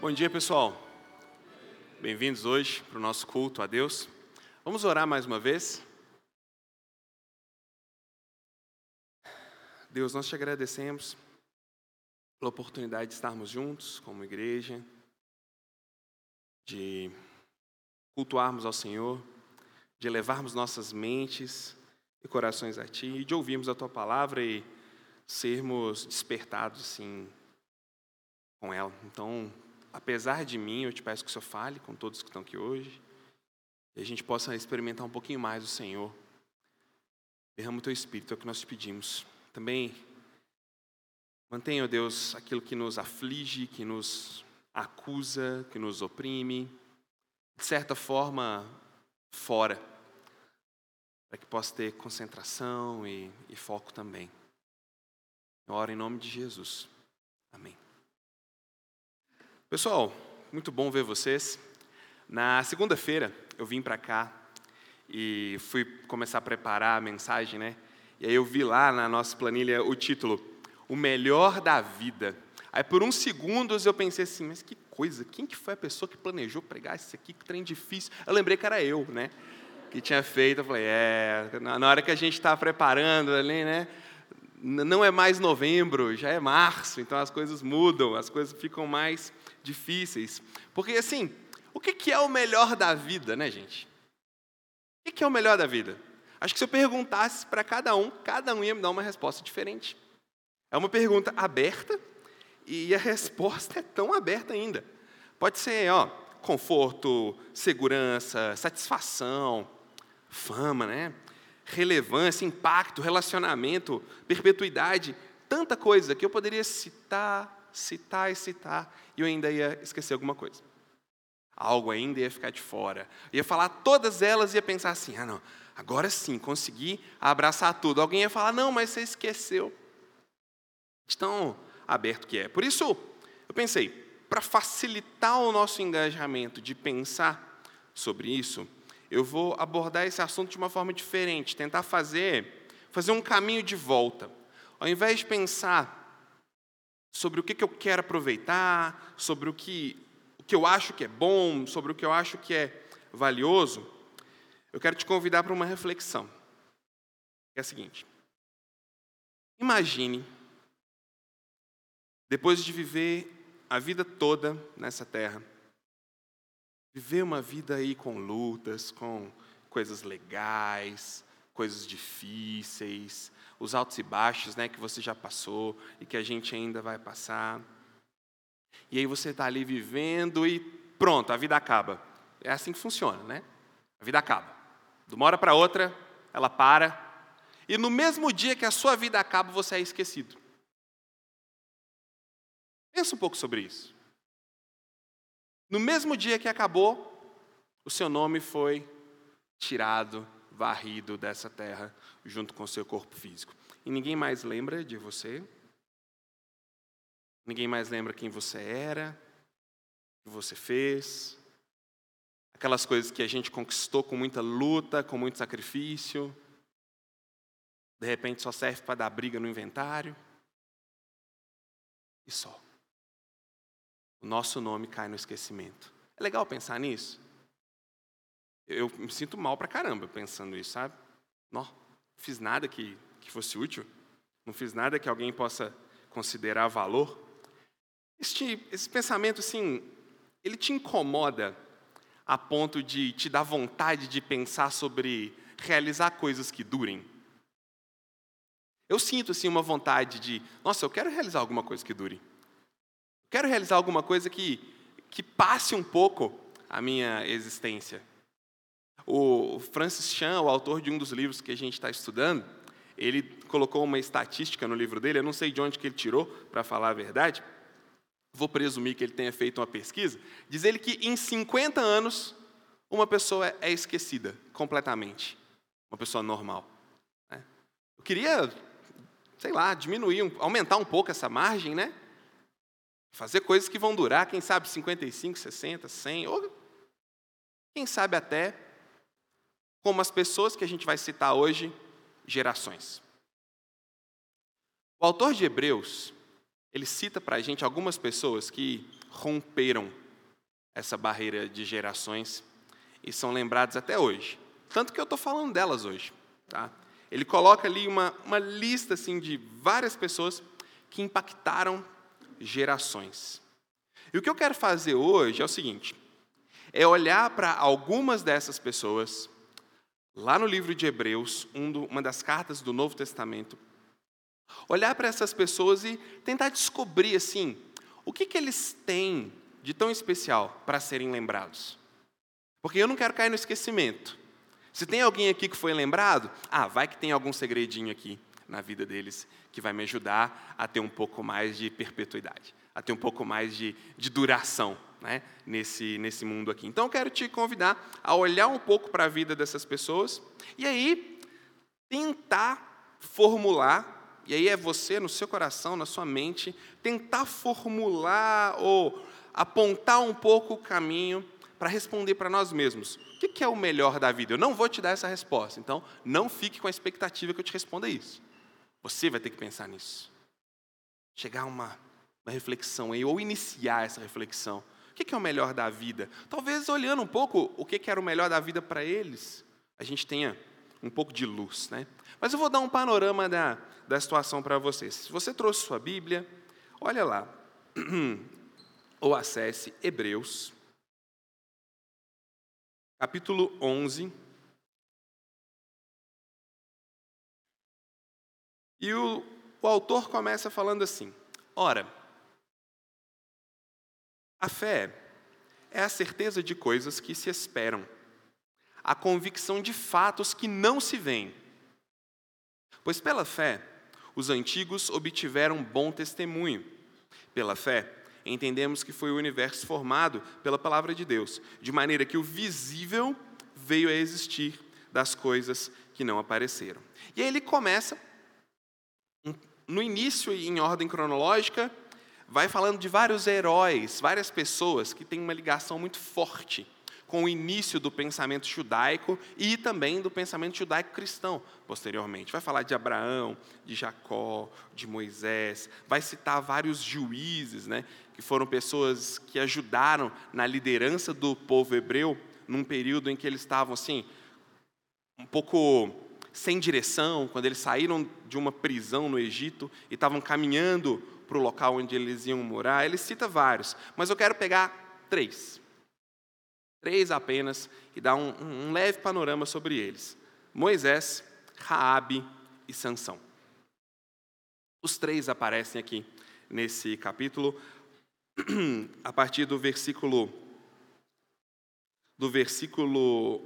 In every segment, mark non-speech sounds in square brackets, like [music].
Bom dia, pessoal. Bem-vindos hoje para o nosso culto a Deus. Vamos orar mais uma vez. Deus, nós te agradecemos pela oportunidade de estarmos juntos como igreja, de cultuarmos ao Senhor, de elevarmos nossas mentes e corações a Ti e de ouvirmos a Tua palavra e sermos despertados, assim, com ela. Então, apesar de mim, eu te peço que o Senhor fale com todos que estão aqui hoje e a gente possa experimentar um pouquinho mais o Senhor. Derrama o Teu Espírito, é o que nós te pedimos. Também mantenha, ó Deus, aquilo que nos aflige, que nos acusa, que nos oprime, de certa forma, fora, para que possa ter concentração e, e foco também. Eu oro em nome de Jesus. Amém. Pessoal, muito bom ver vocês. Na segunda-feira eu vim para cá e fui começar a preparar a mensagem, né? E aí eu vi lá na nossa planilha o título O Melhor da Vida. Aí por uns segundos eu pensei assim, mas que coisa, quem que foi a pessoa que planejou pregar isso aqui, que trem difícil? Eu lembrei que era eu, né? Que tinha feito, eu falei, é, na hora que a gente está preparando ali, né? Não é mais novembro, já é março, então as coisas mudam, as coisas ficam mais difíceis. Porque, assim, o que é o melhor da vida, né, gente? O que é o melhor da vida? Acho que se eu perguntasse para cada um, cada um ia me dar uma resposta diferente. É uma pergunta aberta e a resposta é tão aberta ainda. Pode ser, ó, conforto, segurança, satisfação, fama, né? relevância, impacto, relacionamento, perpetuidade, tanta coisa que eu poderia citar citar e citar, e eu ainda ia esquecer alguma coisa. Algo ainda ia ficar de fora. Eu ia falar todas elas e ia pensar assim: ah, não, agora sim, consegui abraçar tudo. Alguém ia falar: não, mas você esqueceu. Tão aberto que é. Por isso, eu pensei, para facilitar o nosso engajamento de pensar sobre isso, eu vou abordar esse assunto de uma forma diferente, tentar fazer, fazer um caminho de volta. Ao invés de pensar sobre o que, que eu quero aproveitar, sobre o que, o que eu acho que é bom, sobre o que eu acho que é valioso, eu quero te convidar para uma reflexão. É a seguinte: imagine, depois de viver a vida toda nessa terra, viver uma vida aí com lutas, com coisas legais, coisas difíceis, os altos e baixos né, que você já passou e que a gente ainda vai passar. E aí você está ali vivendo e pronto, a vida acaba. É assim que funciona, né? A vida acaba. De uma hora para outra, ela para. E no mesmo dia que a sua vida acaba, você é esquecido. Pensa um pouco sobre isso. No mesmo dia que acabou, o seu nome foi tirado varrido dessa terra junto com seu corpo físico. E ninguém mais lembra de você. Ninguém mais lembra quem você era, o que você fez. Aquelas coisas que a gente conquistou com muita luta, com muito sacrifício. De repente só serve para dar briga no inventário. E só. O nosso nome cai no esquecimento. É legal pensar nisso? Eu me sinto mal pra caramba pensando isso, sabe? Não, fiz nada que, que fosse útil, não fiz nada que alguém possa considerar valor. Este, esse pensamento, assim, ele te incomoda a ponto de te dar vontade de pensar sobre realizar coisas que durem? Eu sinto, assim, uma vontade de, nossa, eu quero realizar alguma coisa que dure. Quero realizar alguma coisa que, que passe um pouco a minha existência. O Francis Chan, o autor de um dos livros que a gente está estudando, ele colocou uma estatística no livro dele, eu não sei de onde que ele tirou, para falar a verdade, vou presumir que ele tenha feito uma pesquisa, diz ele que em 50 anos uma pessoa é esquecida completamente, uma pessoa normal. Né? Eu queria, sei lá, diminuir, aumentar um pouco essa margem, né? Fazer coisas que vão durar, quem sabe 55, 60, 100, ou quem sabe até como as pessoas que a gente vai citar hoje, gerações. O autor de Hebreus, ele cita para a gente algumas pessoas que romperam essa barreira de gerações e são lembrados até hoje. Tanto que eu estou falando delas hoje. Tá? Ele coloca ali uma, uma lista assim, de várias pessoas que impactaram gerações. E o que eu quero fazer hoje é o seguinte: é olhar para algumas dessas pessoas, lá no livro de Hebreus, uma das cartas do Novo Testamento, olhar para essas pessoas e tentar descobrir assim, o que, que eles têm de tão especial para serem lembrados. Porque eu não quero cair no esquecimento. Se tem alguém aqui que foi lembrado, ah, vai que tem algum segredinho aqui na vida deles que vai me ajudar a ter um pouco mais de perpetuidade, a ter um pouco mais de, de duração né, nesse, nesse mundo aqui. Então eu quero te convidar a olhar um pouco para a vida dessas pessoas e aí tentar formular, e aí é você no seu coração, na sua mente, tentar formular ou apontar um pouco o caminho para responder para nós mesmos. O que é o melhor da vida? Eu não vou te dar essa resposta, então não fique com a expectativa que eu te responda isso. Você vai ter que pensar nisso. Chegar a uma, uma reflexão aí, ou iniciar essa reflexão. O que é o melhor da vida? Talvez olhando um pouco o que era o melhor da vida para eles, a gente tenha um pouco de luz. Né? Mas eu vou dar um panorama da, da situação para vocês. Se você trouxe sua Bíblia, olha lá. [clears throat] ou acesse Hebreus capítulo 11. E o, o autor começa falando assim: Ora, a fé é a certeza de coisas que se esperam, a convicção de fatos que não se veem. Pois pela fé, os antigos obtiveram bom testemunho. Pela fé, entendemos que foi o universo formado pela palavra de Deus, de maneira que o visível veio a existir das coisas que não apareceram. E aí ele começa, no início, em ordem cronológica, vai falando de vários heróis, várias pessoas que têm uma ligação muito forte com o início do pensamento judaico e também do pensamento judaico cristão, posteriormente. Vai falar de Abraão, de Jacó, de Moisés, vai citar vários juízes, né, que foram pessoas que ajudaram na liderança do povo hebreu num período em que eles estavam assim um pouco sem direção, quando eles saíram de uma prisão no Egito e estavam caminhando para o local onde eles iam morar. Ele cita vários, mas eu quero pegar três Três apenas, e dá um, um leve panorama sobre eles: Moisés, Raabe e Sansão. Os três aparecem aqui nesse capítulo, [clears throat] a partir do versículo do versículo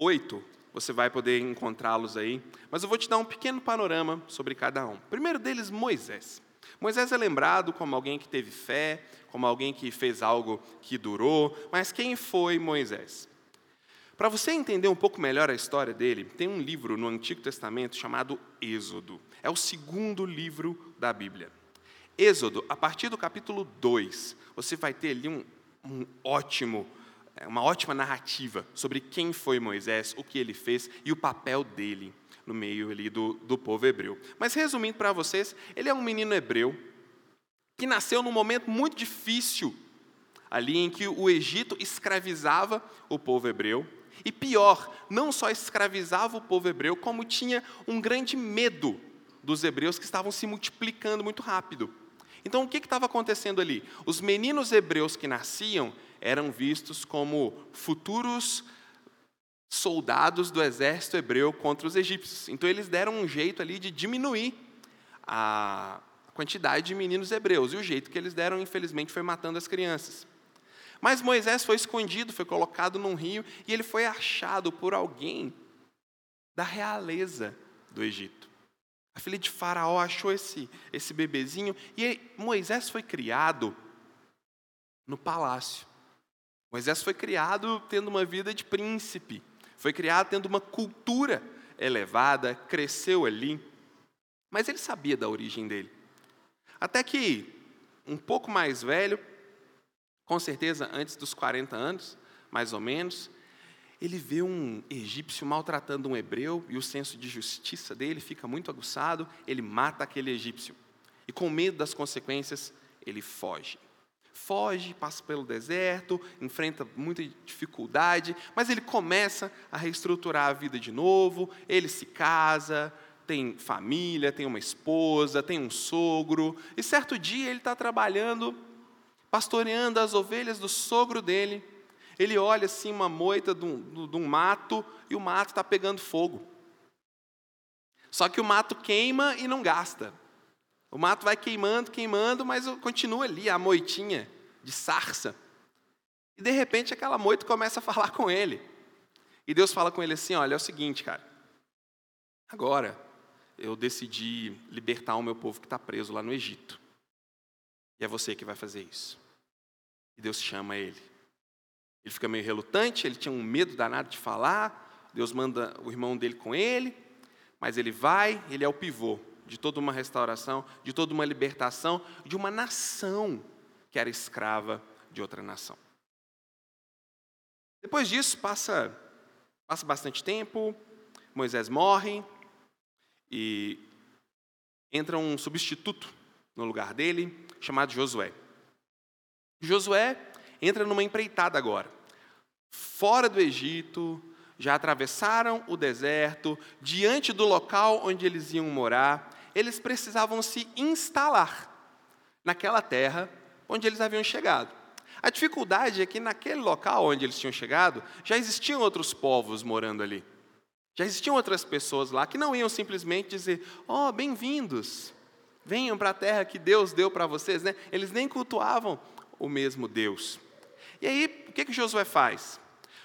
8, você vai poder encontrá-los aí, mas eu vou te dar um pequeno panorama sobre cada um. primeiro deles, Moisés. Moisés é lembrado como alguém que teve fé, como alguém que fez algo que durou, mas quem foi Moisés? Para você entender um pouco melhor a história dele, tem um livro no Antigo Testamento chamado Êxodo. É o segundo livro da Bíblia. Êxodo, a partir do capítulo 2, você vai ter ali um, um ótimo, é, uma ótima narrativa sobre quem foi Moisés, o que ele fez e o papel dele no meio ali do, do povo hebreu. Mas resumindo para vocês, ele é um menino hebreu que nasceu num momento muito difícil, ali em que o Egito escravizava o povo hebreu. E pior, não só escravizava o povo hebreu, como tinha um grande medo dos hebreus que estavam se multiplicando muito rápido. Então, o que estava acontecendo ali? Os meninos hebreus que nasciam eram vistos como futuros soldados do exército hebreu contra os egípcios. Então, eles deram um jeito ali de diminuir a, quantidade de meninos hebreus. E o jeito que eles deram, infelizmente, foi matando as crianças. Mas Moisés foi escondido, foi colocado num rio e ele foi achado por alguém da realeza do Egito. A filha de Faraó achou esse, esse bebezinho e Moisés foi criado no palácio. Moisés foi criado tendo uma vida de príncipe, foi criado tendo uma cultura elevada, cresceu ali, mas ele sabia da origem dele. Até que, um pouco mais velho, com certeza antes dos 40 anos, mais ou menos, ele vê um egípcio maltratando um hebreu e o senso de justiça dele fica muito aguçado, ele mata aquele egípcio. E com medo das consequências, ele foge. Foge, passa pelo deserto, enfrenta muita dificuldade, mas ele começa a reestruturar a vida de novo. Ele se casa, tem família, tem uma esposa, tem um sogro. E certo dia ele está trabalhando, pastoreando as ovelhas do sogro dele. Ele olha assim uma moita de um, de um mato e o mato está pegando fogo. Só que o mato queima e não gasta. O mato vai queimando, queimando, mas continua ali a moitinha de sarça. E de repente aquela moita começa a falar com ele. E Deus fala com ele assim: Olha, é o seguinte, cara. Agora eu decidi libertar o meu povo que está preso lá no Egito. E é você que vai fazer isso. E Deus chama ele. Ele fica meio relutante, ele tinha um medo danado de falar. Deus manda o irmão dele com ele, mas ele vai, ele é o pivô de toda uma restauração, de toda uma libertação de uma nação que era escrava de outra nação. Depois disso, passa, passa bastante tempo, Moisés morre e entra um substituto no lugar dele, chamado Josué. Josué entra numa empreitada agora. Fora do Egito, já atravessaram o deserto, diante do local onde eles iam morar, eles precisavam se instalar naquela terra onde eles haviam chegado. A dificuldade é que naquele local onde eles tinham chegado, já existiam outros povos morando ali. Já existiam outras pessoas lá que não iam simplesmente dizer: "Oh, bem-vindos. Venham para a terra que Deus deu para vocês", né? Eles nem cultuavam o mesmo Deus. E aí, o que que Josué faz?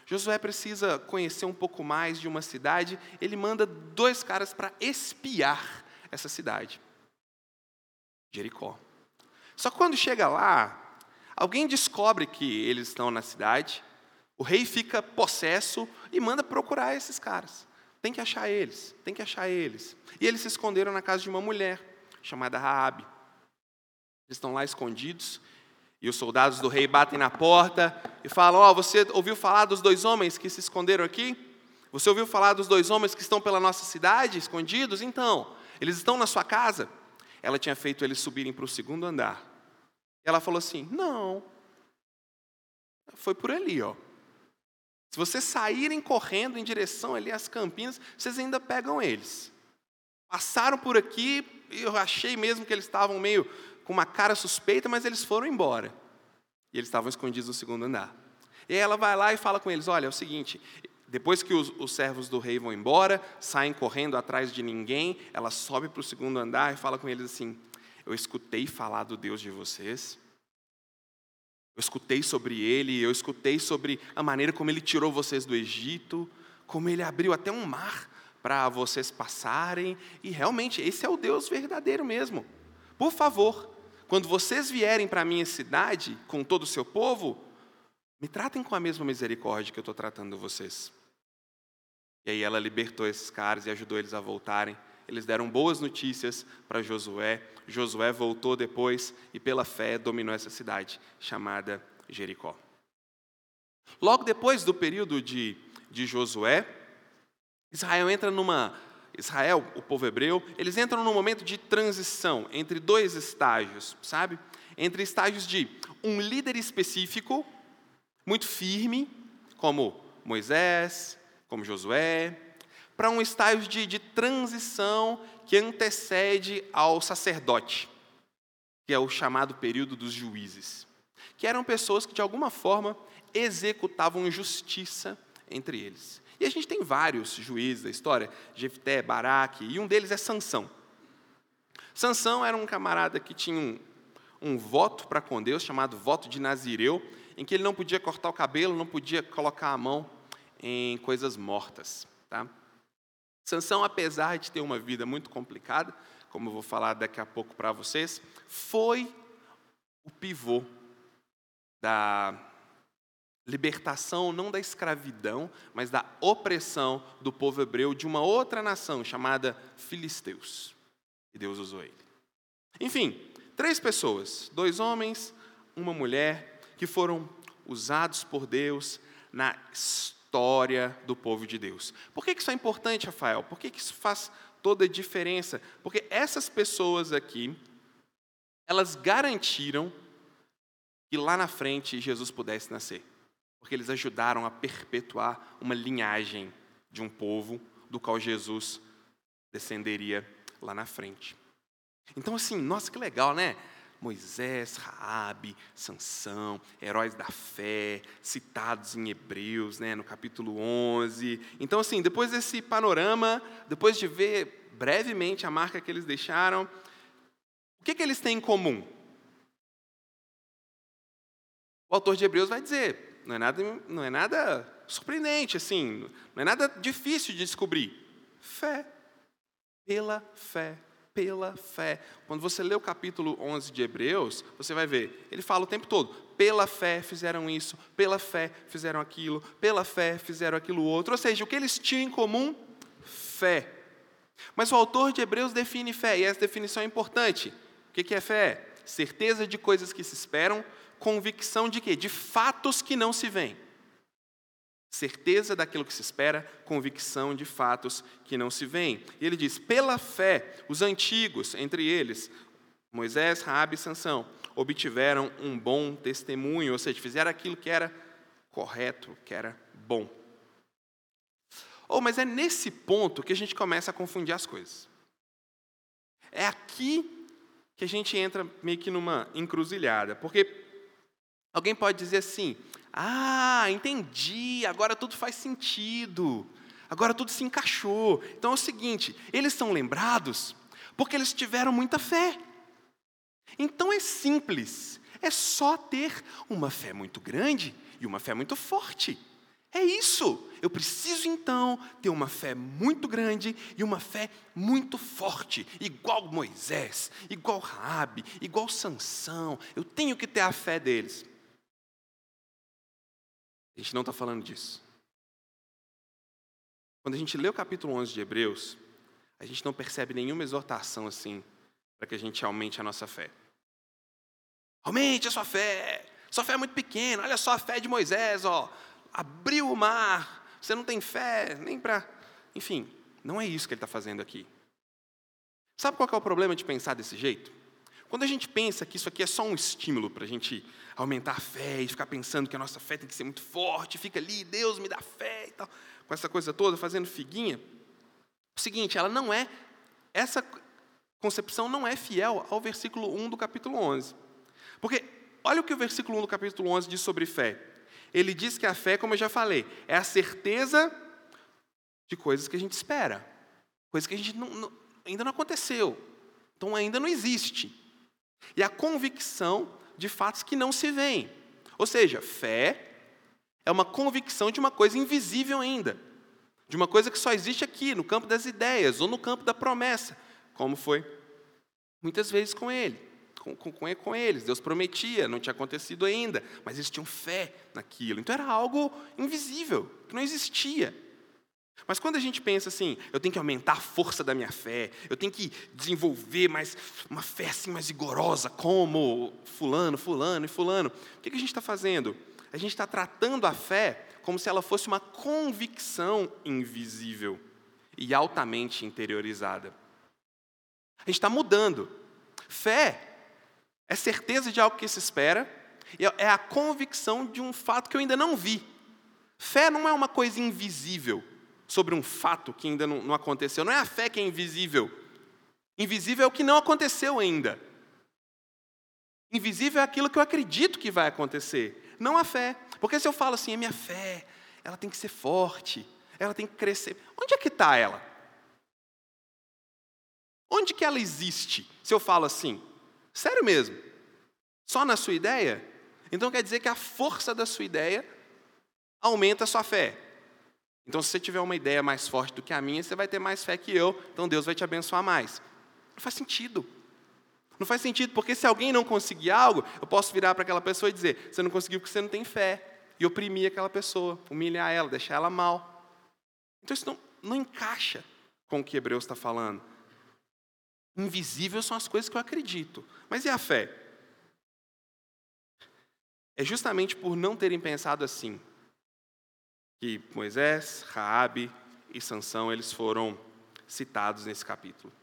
Josué precisa conhecer um pouco mais de uma cidade, ele manda dois caras para espiar essa cidade, Jericó. Só que quando chega lá, alguém descobre que eles estão na cidade, o rei fica possesso e manda procurar esses caras. Tem que achar eles, tem que achar eles. E eles se esconderam na casa de uma mulher chamada Raabe. Eles estão lá escondidos e os soldados do rei batem na porta e falam: Ó, oh, você ouviu falar dos dois homens que se esconderam aqui? Você ouviu falar dos dois homens que estão pela nossa cidade, escondidos? Então, eles estão na sua casa? Ela tinha feito eles subirem para o segundo andar. Ela falou assim: Não. Foi por ali, ó. Se vocês saírem correndo em direção ali às campinas, vocês ainda pegam eles. Passaram por aqui, eu achei mesmo que eles estavam meio com uma cara suspeita, mas eles foram embora. E eles estavam escondidos no segundo andar. E ela vai lá e fala com eles: Olha, é o seguinte, depois que os, os, servos do rei vão embora, saem correndo atrás de ninguém, ela sobe para o segundo andar e fala com eles assim: Eu escutei falar do Deus de vocês, eu escutei sobre ele, eu escutei sobre a maneira como ele tirou vocês do Egito, como ele abriu até um mar para vocês passarem, e realmente esse é o Deus verdadeiro mesmo. Por favor, quando vocês vierem para a minha cidade com todo o seu povo, me tratem com a mesma misericórdia que eu estou tratando vocês. E aí ela libertou esses caras e ajudou eles a voltarem. Eles deram boas notícias para Josué. Josué voltou depois e, pela fé, dominou essa cidade chamada Jericó. Logo depois do período de, de Josué, Israel entra numa. Israel, o povo hebreu, eles entram num momento de transição entre dois estágios, sabe? Entre estágios de um líder específico, muito firme, como Moisés, como Josué, para um estágio de, de transição que antecede ao sacerdote, que é o chamado período dos juízes, que eram pessoas que de alguma forma executavam justiça entre eles. E a gente tem vários juízes da história, Jefté, Baraque, e um deles é Sansão. Sansão era um camarada que tinha um, um voto para com Deus, chamado voto de Nazireu, em que ele não podia cortar o cabelo, não podia colocar a mão em coisas mortas. Tá? Sansão, apesar de ter uma vida muito complicada, como eu vou falar daqui a pouco para vocês, foi o pivô da libertação não da escravidão, mas da opressão do povo hebreu de uma outra nação chamada Filisteus. E Deus usou ele. Enfim, três pessoas, dois homens, uma mulher, que foram usados por Deus na história do povo de Deus. Por que isso é importante, Rafael? Por que isso faz toda a diferença? Porque essas pessoas aqui, elas garantiram que lá na frente Jesus pudesse nascer, porque eles ajudaram a perpetuar uma linhagem de um povo do qual Jesus descenderia lá na frente. Então, assim, nossa, que legal, né? Moisés, Raabe, Sansão, heróis da fé, citados em Hebreus, né, no capítulo 11. Então, assim, depois desse panorama, depois de ver brevemente a marca que eles deixaram, o que, que eles têm em comum? O autor de Hebreus vai dizer, não é nada, não é nada surpreendente, assim, não é nada difícil de descobrir. Fé. Pela fé pela fé. Quando você lê o capítulo 11 de Hebreus, você vai ver, ele fala o tempo todo: pela fé fizeram isso, pela fé fizeram aquilo, pela fé fizeram aquilo outro. Ou seja, o que eles tinham em comum? Fé. Mas o autor de Hebreus define fé, e essa definição é importante. O que é fé? Certeza de coisas que se esperam, convicção de quê? De fatos que não se veem. Certeza daquilo que se espera, convicção de fatos que não se veem. E ele diz: pela fé, os antigos, entre eles Moisés, Raabe e Sansão, obtiveram um bom testemunho, ou seja, fizeram aquilo que era correto, que era bom. Oh, mas é nesse ponto que a gente começa a confundir as coisas. É aqui que a gente entra meio que numa encruzilhada, porque alguém pode dizer assim: ah, entendi, agora tudo faz sentido. Agora tudo se encaixou. Então é o seguinte: eles são lembrados porque eles tiveram muita fé. Então é simples, é só ter uma fé muito grande e uma fé muito forte. É isso. Eu preciso então ter uma fé muito grande e uma fé muito forte, igual Moisés, igual Raabe, igual Sansão. Eu tenho que ter a fé deles. A gente não está falando disso. Quando a gente lê o capítulo 11 de Hebreus, a gente não percebe nenhuma exortação assim para que a gente aumente a nossa fé. Aumente a sua fé. Sua fé é muito pequena. Olha só a fé de Moisés, ó. Abriu o mar. Você não tem fé nem para. Enfim, não é isso que ele está fazendo aqui. Sabe qual é o problema de pensar desse jeito? Quando a gente pensa que isso aqui é só um estímulo para a gente aumentar a fé e ficar pensando que a nossa fé tem que ser muito forte, fica ali, Deus me dá fé e tal, com essa coisa toda, fazendo figuinha. O seguinte, ela não é, essa concepção não é fiel ao versículo 1 do capítulo 11. Porque olha o que o versículo 1 do capítulo 11 diz sobre fé. Ele diz que a fé, como eu já falei, é a certeza de coisas que a gente espera, coisas que a gente não, não, ainda não aconteceu, então ainda não existe. E a convicção de fatos que não se veem. Ou seja, fé é uma convicção de uma coisa invisível ainda, de uma coisa que só existe aqui, no campo das ideias ou no campo da promessa, como foi muitas vezes com ele, com, com, com eles. Deus prometia, não tinha acontecido ainda, mas eles tinham fé naquilo. Então era algo invisível, que não existia. Mas quando a gente pensa assim, eu tenho que aumentar a força da minha fé, eu tenho que desenvolver mais uma fé assim mais vigorosa, como fulano, fulano e fulano, o que a gente está fazendo? A gente está tratando a fé como se ela fosse uma convicção invisível e altamente interiorizada. A gente está mudando. Fé é certeza de algo que se espera, é a convicção de um fato que eu ainda não vi. Fé não é uma coisa invisível sobre um fato que ainda não, não aconteceu. Não é a fé que é invisível. Invisível é o que não aconteceu ainda. Invisível é aquilo que eu acredito que vai acontecer, não a fé. Porque se eu falo assim, a minha fé, ela tem que ser forte, ela tem que crescer. Onde é que está ela? Onde que ela existe? Se eu falo assim, sério mesmo? Só na sua ideia? Então quer dizer que a força da sua ideia aumenta a sua fé. Então, se você tiver uma ideia mais forte do que a minha, você vai ter mais fé que eu, então Deus vai te abençoar mais. Não faz sentido. Não faz sentido, porque se alguém não conseguir algo, eu posso virar para aquela pessoa e dizer: você não conseguiu porque você não tem fé. E oprimir aquela pessoa, humilhar ela, deixar ela mal. Então, isso não, não encaixa com o que Hebreus está falando. Invisíveis são as coisas que eu acredito. Mas e a fé? É justamente por não terem pensado assim que Moisés, Raabe e Sansão eles foram citados nesse capítulo.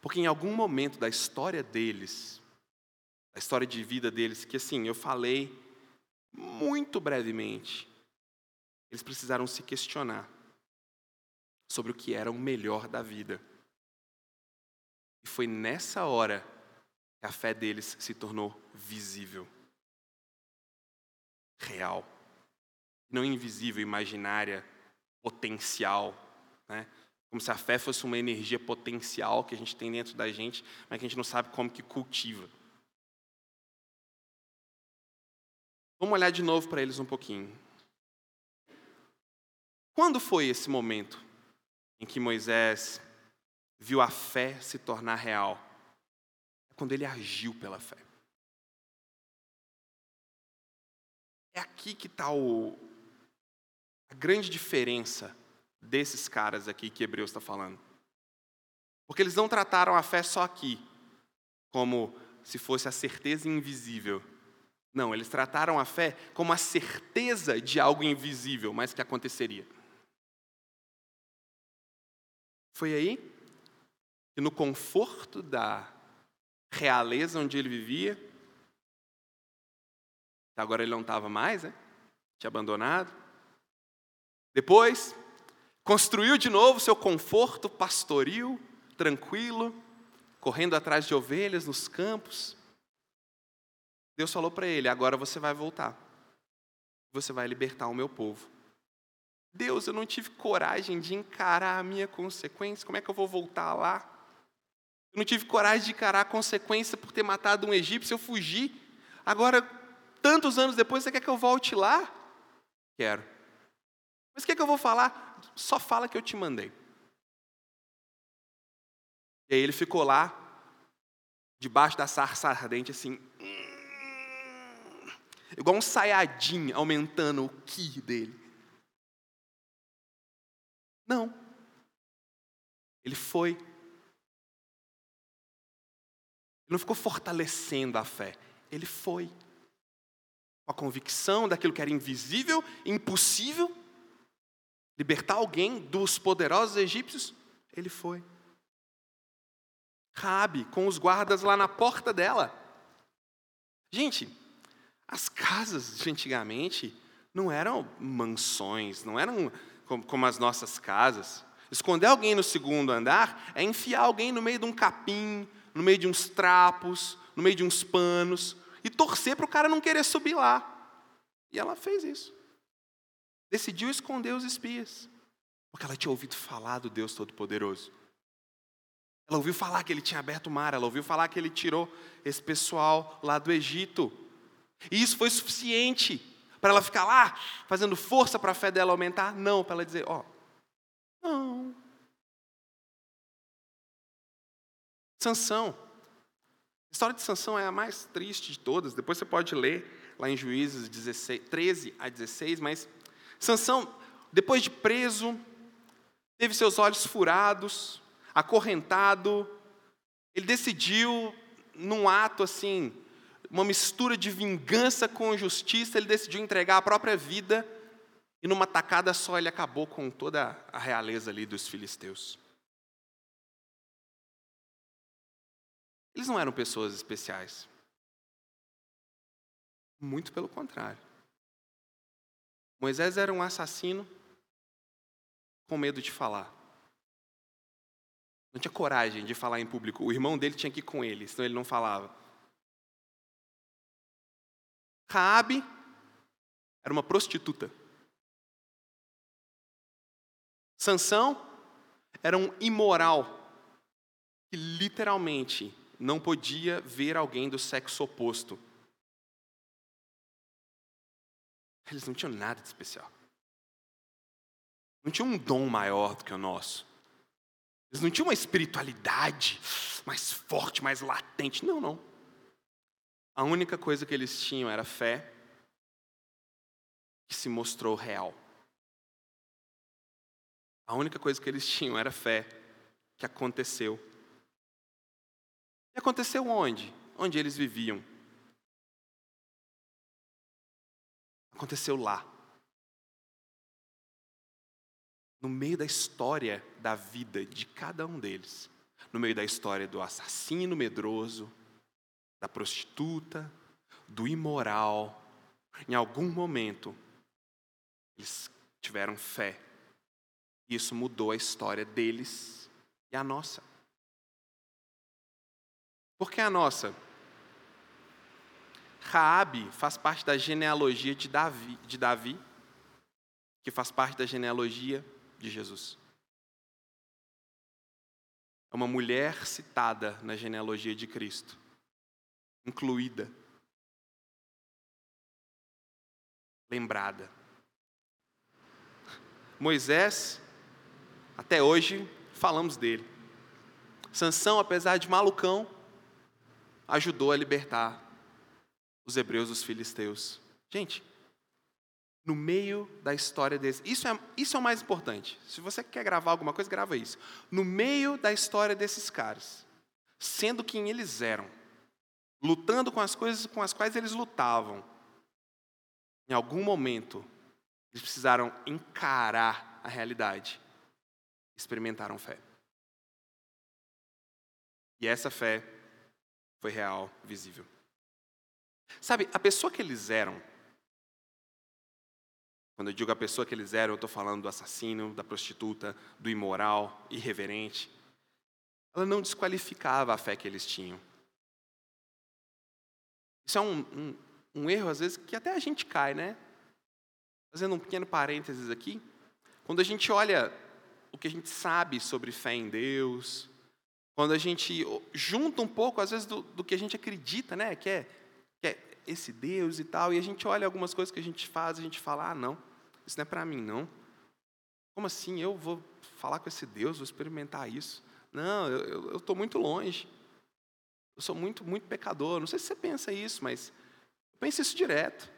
Porque em algum momento da história deles, a história de vida deles, que assim, eu falei muito brevemente. Eles precisaram se questionar sobre o que era o melhor da vida. E foi nessa hora que a fé deles se tornou visível, real. Não invisível, imaginária, potencial. Né? Como se a fé fosse uma energia potencial que a gente tem dentro da gente, mas que a gente não sabe como que cultiva. Vamos olhar de novo para eles um pouquinho. Quando foi esse momento em que Moisés viu a fé se tornar real? É quando ele agiu pela fé. É aqui que está a grande diferença desses caras aqui que Hebreus está falando. Porque eles não trataram a fé só aqui, como se fosse a certeza invisível. Não, eles trataram a fé como a certeza de algo invisível, mas que aconteceria. Foi aí que, no conforto da realeza onde ele vivia, agora ele não estava mais, né? tinha abandonado. Depois, construiu de novo seu conforto pastoril, tranquilo, correndo atrás de ovelhas nos campos. Deus falou para ele: agora você vai voltar, você vai libertar o meu povo. Deus, eu não tive coragem de encarar a minha consequência, como é que eu vou voltar lá? Eu não tive coragem de encarar a consequência por ter matado um egípcio, eu fugi. Agora, tantos anos depois, você quer que eu volte lá? Quero. Mas o que, é que eu vou falar? Só fala que eu te mandei. E aí ele ficou lá, debaixo da sarça ardente, assim, hum, igual um saiadinho aumentando o ki dele. Não. Ele foi. Ele não ficou fortalecendo a fé. Ele foi. Com a convicção daquilo que era invisível, impossível, libertar alguém dos poderosos egípcios, ele foi. Rabi, com os guardas lá na porta dela. Gente, as casas de antigamente não eram mansões, não eram como as nossas casas. Esconder alguém no segundo andar é enfiar alguém no meio de um capim, no meio de uns trapos, no meio de uns panos, e torcer para o cara não querer subir lá. E ela fez isso. Decidiu esconder os espias, porque ela tinha ouvido falar do Deus Todo-Poderoso. Ela ouviu falar que ele tinha aberto o mar, ela ouviu falar que ele tirou esse pessoal lá do Egito. E isso foi suficiente para ela ficar lá fazendo força para a fé dela aumentar? Não, para ela dizer, ó, oh, não. Sansão. A história de Sansão é a mais triste de todas. Depois você pode ler lá em Juízes 16, 13 a 16, mas Sansão, depois de preso, teve seus olhos furados, acorrentado, ele decidiu, num ato assim, uma mistura de vingança com justiça, ele decidiu entregar a própria vida e numa tacada só ele acabou com toda a realeza ali dos filisteus. Eles não eram pessoas especiais. Muito pelo contrário. Moisés era um assassino com medo de falar. Não tinha coragem de falar em público. O irmão dele tinha que ir com ele, senão ele não falava. Raabe era uma prostituta. Sansão era um imoral que literalmente não podia ver alguém do sexo oposto. Eles não tinham nada de especial. Não tinham um dom maior do que o nosso. Eles não tinham uma espiritualidade mais forte, mais latente. Não, não. A única coisa que eles tinham era fé que se mostrou real. A única coisa que eles tinham era fé que aconteceu. E aconteceu onde? Onde eles viviam. Aconteceu lá. No meio da história da vida de cada um deles. No meio da história do assassino medroso, da prostituta, do imoral, em algum momento, eles tiveram fé. E isso mudou a história deles e a nossa. Por que a nossa? Raabe faz parte da genealogia de Davi, de Davi, que faz parte da genealogia de Jesus. É uma mulher citada na genealogia de Cristo, incluída, lembrada. Moisés, até hoje, falamos dele. Sansão, apesar de malucão, ajudou a libertar os hebreus dos filisteus. Gente, no meio da história deles, isso é, isso é o mais importante. Se você quer gravar alguma coisa, grava isso. No meio da história desses caras, sendo quem eles eram, lutando com as coisas com as quais eles lutavam, em algum momento, eles precisaram encarar a realidade. Experimentaram fé. E essa fé foi real, visível. Sabe, a pessoa que eles eram, quando eu digo a pessoa que eles eram, eu estou falando do assassino, da prostituta, do imoral, irreverente. Ela não desqualificava a fé que eles tinham. Isso é um, um, um erro, às vezes, que até a gente cai, né? Fazendo um pequeno parênteses aqui. Quando a gente olha o que a gente sabe sobre fé em Deus, quando a gente junta um pouco, às vezes, do, do que a gente acredita, né? Que é, que é esse Deus e tal, e a gente olha algumas coisas que a gente faz, a gente fala, ah, não, isso não é para mim, não. Como assim? Eu vou falar com esse Deus, vou experimentar isso? Não, eu estou muito longe. Eu sou muito, muito pecador. Não sei se você pensa isso, mas eu penso isso direto.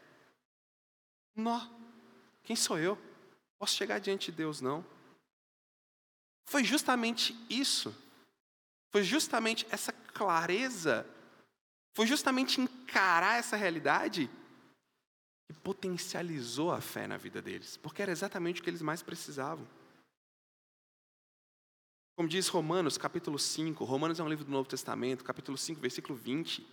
Nó, quem sou eu? Posso chegar diante de Deus, não? Foi justamente isso foi justamente essa clareza, foi justamente encarar essa realidade que potencializou a fé na vida deles, porque era exatamente o que eles mais precisavam. Como diz Romanos, capítulo 5, Romanos é um livro do Novo Testamento, capítulo 5, versículo 20,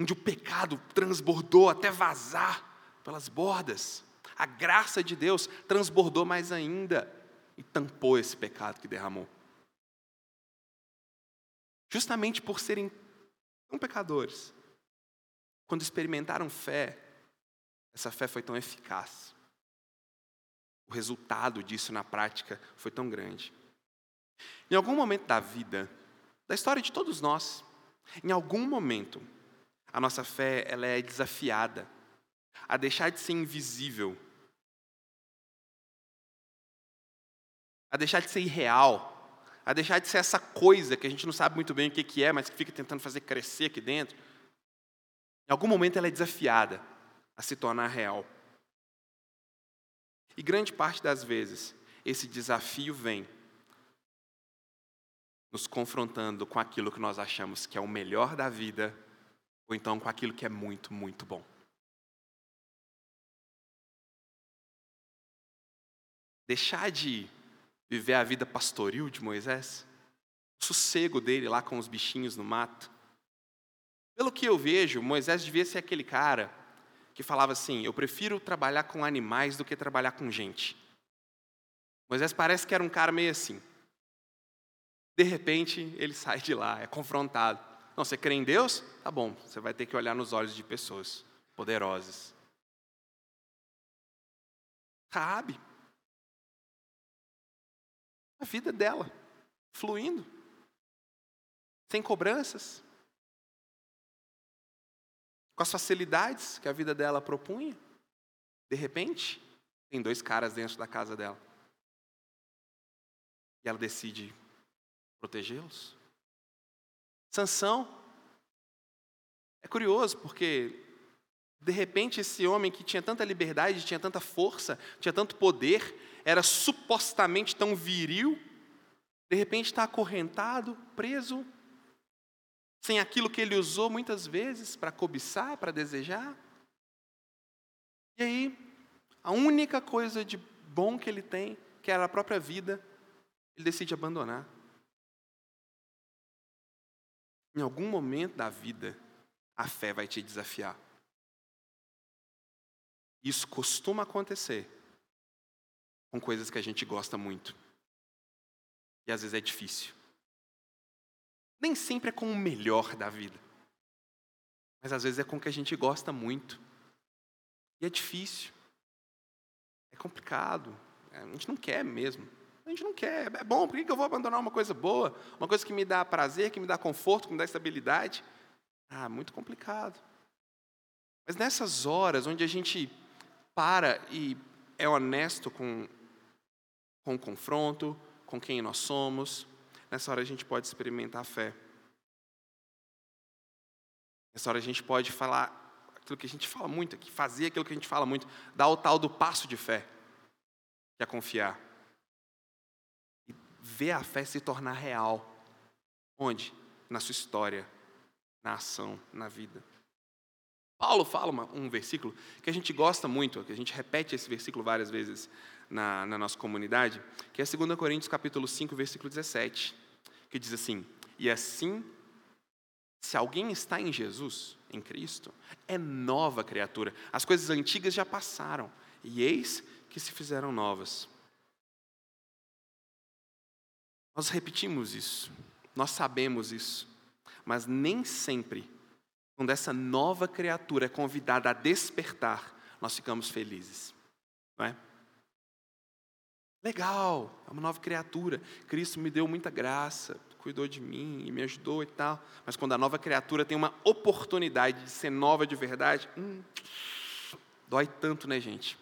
onde o pecado transbordou até vazar pelas bordas. A graça de Deus transbordou mais ainda e tampou esse pecado que derramou justamente por serem tão pecadores, quando experimentaram fé, essa fé foi tão eficaz. O resultado disso na prática foi tão grande. Em algum momento da vida, da história de todos nós, em algum momento, a nossa fé ela é desafiada a deixar de ser invisível, a deixar de ser irreal, a deixar de ser essa coisa que a gente não sabe muito bem o que é, mas que fica tentando fazer crescer aqui dentro. Em algum momento ela é desafiada a se tornar real. E grande parte das vezes, esse desafio vem nos confrontando com aquilo que nós achamos que é o melhor da vida, ou então com aquilo que é muito, muito bom. Deixar de viver a vida pastoril de Moisés, o sossego dele lá com os bichinhos no mato. Pelo que eu vejo, Moisés devia ser aquele cara que falava assim: Eu prefiro trabalhar com animais do que trabalhar com gente. Moisés parece que era um cara meio assim. De repente, ele sai de lá, é confrontado. Não, você crê em Deus? Tá bom, você vai ter que olhar nos olhos de pessoas poderosas. Cabe a vida dela, fluindo, sem cobranças, com as facilidades que a vida dela propunha. De repente, tem dois caras dentro da casa dela. E ela decide protegê-los. Sansão é curioso porque de repente esse homem que tinha tanta liberdade, tinha tanta força, tinha tanto poder, era supostamente tão viril, de repente está acorrentado, preso, sem aquilo que ele usou muitas vezes para cobiçar, para desejar. E aí, a única coisa de bom que ele tem, que era a própria vida, ele decide abandonar. Em algum momento da vida, a fé vai te desafiar. Isso costuma acontecer com coisas que a gente gosta muito. E às vezes é difícil. Nem sempre é com o melhor da vida. Mas às vezes é com o que a gente gosta muito. E é difícil. É complicado. É, a gente não quer mesmo. A gente não quer. É bom, por que eu vou abandonar uma coisa boa? Uma coisa que me dá prazer, que me dá conforto, que me dá estabilidade? Ah, muito complicado. Mas nessas horas onde a gente para e é honesto com, com o confronto, com quem nós somos, nessa hora a gente pode experimentar a fé. Nessa hora a gente pode falar aquilo que a gente fala muito aqui, fazer aquilo que a gente fala muito, dar o tal do passo de fé, que é confiar. E ver a fé se tornar real. Onde? Na sua história, na ação, na vida. Paulo fala uma, um versículo que a gente gosta muito, que a gente repete esse versículo várias vezes na, na nossa comunidade, que é 2 Coríntios capítulo 5, versículo 17, que diz assim, e assim, se alguém está em Jesus, em Cristo, é nova criatura. As coisas antigas já passaram, e eis que se fizeram novas. Nós repetimos isso, nós sabemos isso, mas nem sempre quando essa nova criatura é convidada a despertar, nós ficamos felizes. Não é? Legal, é uma nova criatura. Cristo me deu muita graça, cuidou de mim e me ajudou e tal. Mas quando a nova criatura tem uma oportunidade de ser nova de verdade, hum, dói tanto, né, gente?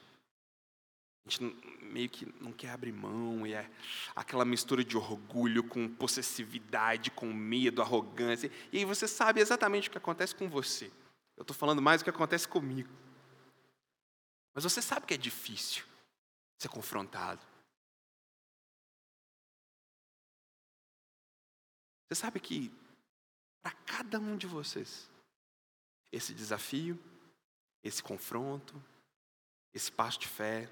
A gente meio que não quer abrir mão, e é aquela mistura de orgulho com possessividade, com medo, arrogância. E aí você sabe exatamente o que acontece com você. Eu estou falando mais do que acontece comigo. Mas você sabe que é difícil ser confrontado. Você sabe que para cada um de vocês, esse desafio, esse confronto, esse passo de fé,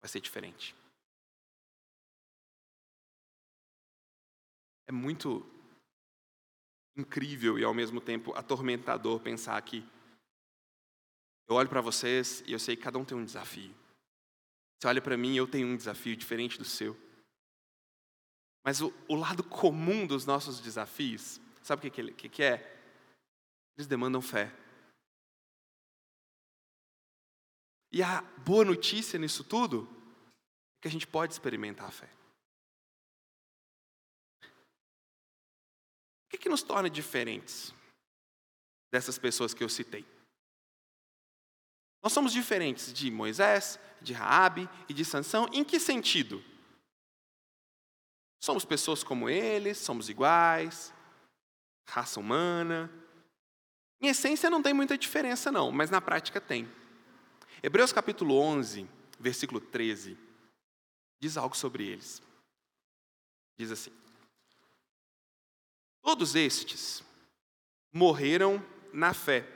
vai ser diferente. É muito incrível e ao mesmo tempo atormentador pensar que eu olho para vocês e eu sei que cada um tem um desafio. Você olha para mim e eu tenho um desafio diferente do seu. Mas o, o lado comum dos nossos desafios, sabe o que, que, que é? Eles demandam fé. E a boa notícia nisso tudo é que a gente pode experimentar a fé. O que, que nos torna diferentes dessas pessoas que eu citei? Nós somos diferentes de Moisés, de Raabe e de Sansão. Em que sentido? Somos pessoas como eles, somos iguais, raça humana. Em essência não tem muita diferença não, mas na prática tem. Hebreus capítulo 11, versículo 13, diz algo sobre eles. Diz assim: Todos estes morreram na fé.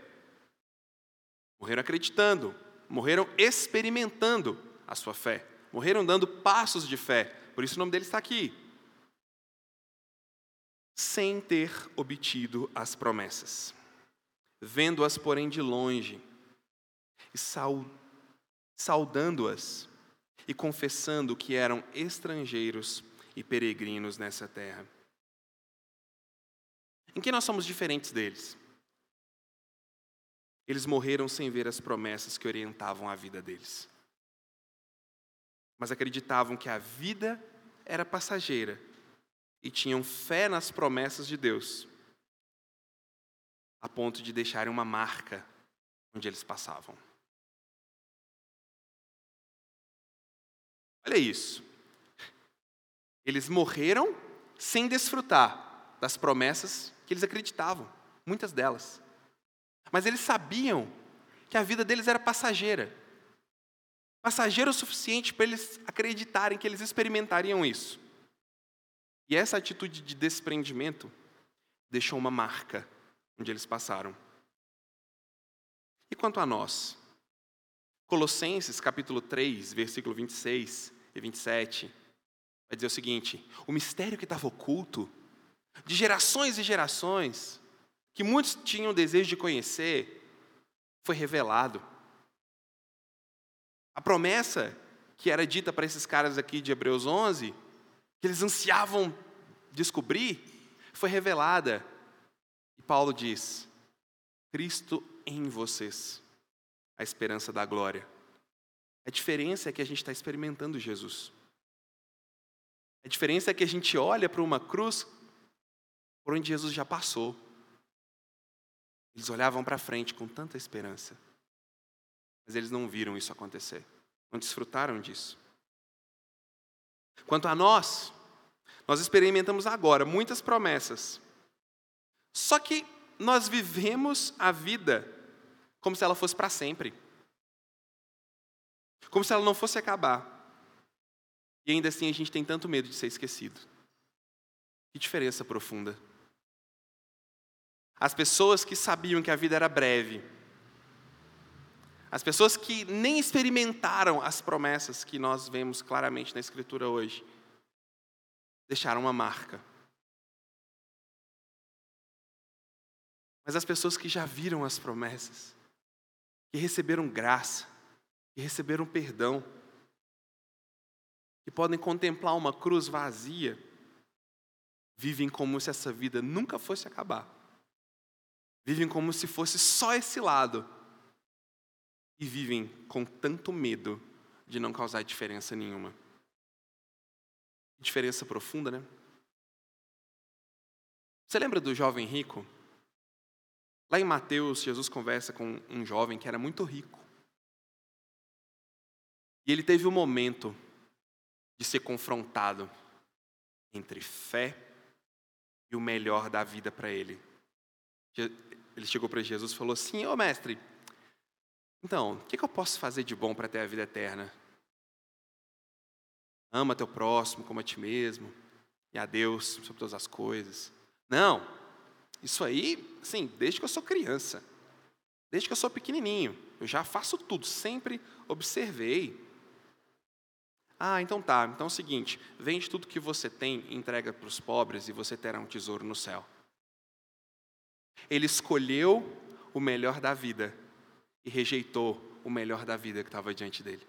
Morreram acreditando, morreram experimentando a sua fé, morreram dando passos de fé. Por isso o nome deles está aqui. Sem ter obtido as promessas, vendo-as, porém, de longe, e saudando-as e confessando que eram estrangeiros e peregrinos nessa terra. Em que nós somos diferentes deles? Eles morreram sem ver as promessas que orientavam a vida deles. Mas acreditavam que a vida era passageira e tinham fé nas promessas de Deus, a ponto de deixarem uma marca onde eles passavam. Olha isso. Eles morreram sem desfrutar das promessas que eles acreditavam, muitas delas. Mas eles sabiam que a vida deles era passageira. Passageira o suficiente para eles acreditarem que eles experimentariam isso. E essa atitude de desprendimento deixou uma marca onde eles passaram. E quanto a nós? Colossenses capítulo 3, versículo 26 e 27, vai dizer o seguinte: o mistério que estava oculto, de gerações e gerações, que muitos tinham desejo de conhecer, foi revelado. A promessa que era dita para esses caras aqui de Hebreus 11, que eles ansiavam descobrir, foi revelada. E Paulo diz: Cristo em vocês, a esperança da glória. A diferença é que a gente está experimentando Jesus. A diferença é que a gente olha para uma cruz por onde Jesus já passou. Eles olhavam para frente com tanta esperança, mas eles não viram isso acontecer, não desfrutaram disso. Quanto a nós, nós experimentamos agora muitas promessas, só que nós vivemos a vida como se ela fosse para sempre, como se ela não fosse acabar. E ainda assim a gente tem tanto medo de ser esquecido. Que diferença profunda. As pessoas que sabiam que a vida era breve, as pessoas que nem experimentaram as promessas que nós vemos claramente na Escritura hoje, deixaram uma marca. Mas as pessoas que já viram as promessas, que receberam graça, que receberam perdão, que podem contemplar uma cruz vazia, vivem como se essa vida nunca fosse acabar. Vivem como se fosse só esse lado. E vivem com tanto medo de não causar diferença nenhuma. Diferença profunda, né? Você lembra do jovem rico? Lá em Mateus, Jesus conversa com um jovem que era muito rico. E ele teve um momento de ser confrontado entre fé e o melhor da vida para ele. Ele chegou para Jesus e falou assim: Ô mestre, então, o que, eu posso fazer de bom para ter a vida eterna? Ama teu próximo como a ti mesmo, e a Deus sobre todas as coisas. Não, isso aí, sim, desde que eu sou criança, desde que eu sou pequenininho, eu já faço tudo, sempre observei. Ah, então tá. Então é o seguinte: vende tudo que você tem, entrega para os pobres e você terá um tesouro no céu. Ele escolheu o melhor da vida e rejeitou o melhor da vida que estava diante dele.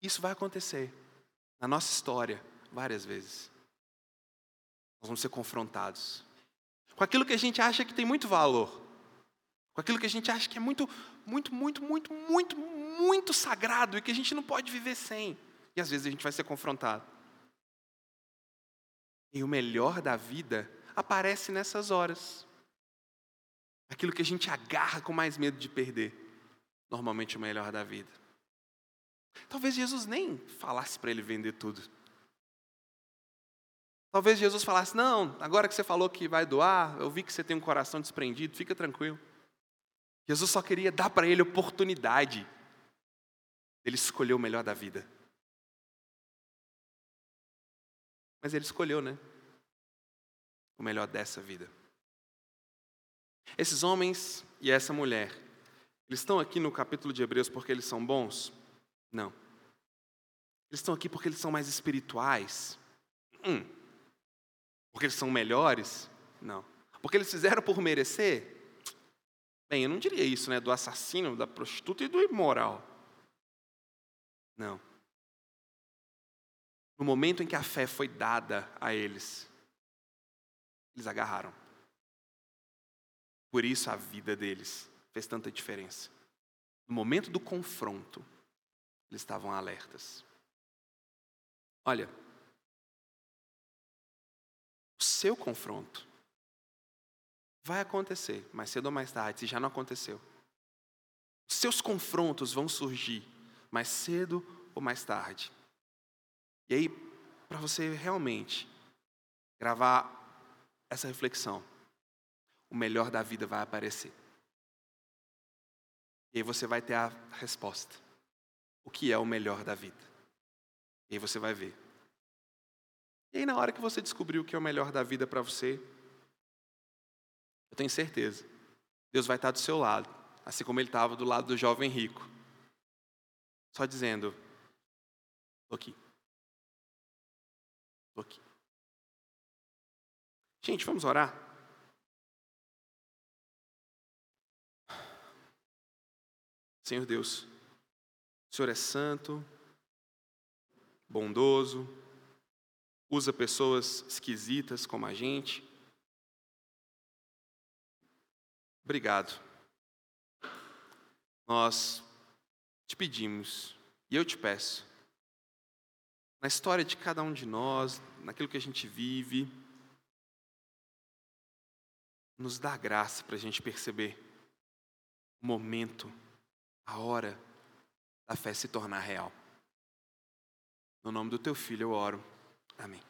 Isso vai acontecer na nossa história várias vezes. Nós vamos ser confrontados com aquilo que a gente acha que tem muito valor, com aquilo que a gente acha que é muito, muito, muito, muito, muito, muito sagrado e que a gente não pode viver sem. E às vezes a gente vai ser confrontado. E o melhor da vida aparece nessas horas. Aquilo que a gente agarra com mais medo de perder. Normalmente o melhor da vida. Talvez Jesus nem falasse para ele vender tudo. Talvez Jesus falasse: Não, agora que você falou que vai doar, eu vi que você tem um coração desprendido, fica tranquilo. Jesus só queria dar para ele oportunidade ele escolheu o melhor da vida. Mas ele escolheu, né? O melhor dessa vida. Esses homens e essa mulher, eles estão aqui no capítulo de Hebreus porque eles são bons? Não. Eles estão aqui porque eles são mais espirituais? Hum. Porque eles são melhores? Não. Porque eles fizeram por merecer? Bem, eu não diria isso, né? Do assassino, da prostituta e do imoral. Não. No momento em que a fé foi dada a eles, eles agarraram. Por isso a vida deles fez tanta diferença. No momento do confronto, eles estavam alertas. Olha, o seu confronto vai acontecer, mais cedo ou mais tarde, se já não aconteceu. Os seus confrontos vão surgir mais cedo ou mais tarde. E aí, para você realmente gravar essa reflexão, o melhor da vida vai aparecer. E aí você vai ter a resposta. O que é o melhor da vida? E aí você vai ver. E aí, na hora que você descobrir o que é o melhor da vida para você, eu tenho certeza, Deus vai estar do seu lado, assim como Ele estava do lado do jovem rico. Só dizendo: estou aqui. Estou aqui. Gente, vamos orar? Senhor Deus, o Senhor é santo, bondoso, usa pessoas esquisitas como a gente. Obrigado. Nós te pedimos, e eu te peço, na história de cada um de nós, naquilo que a gente vive, nos dá graça para a gente perceber o momento, a hora da fé se tornar real. No nome do teu filho eu oro. Amém.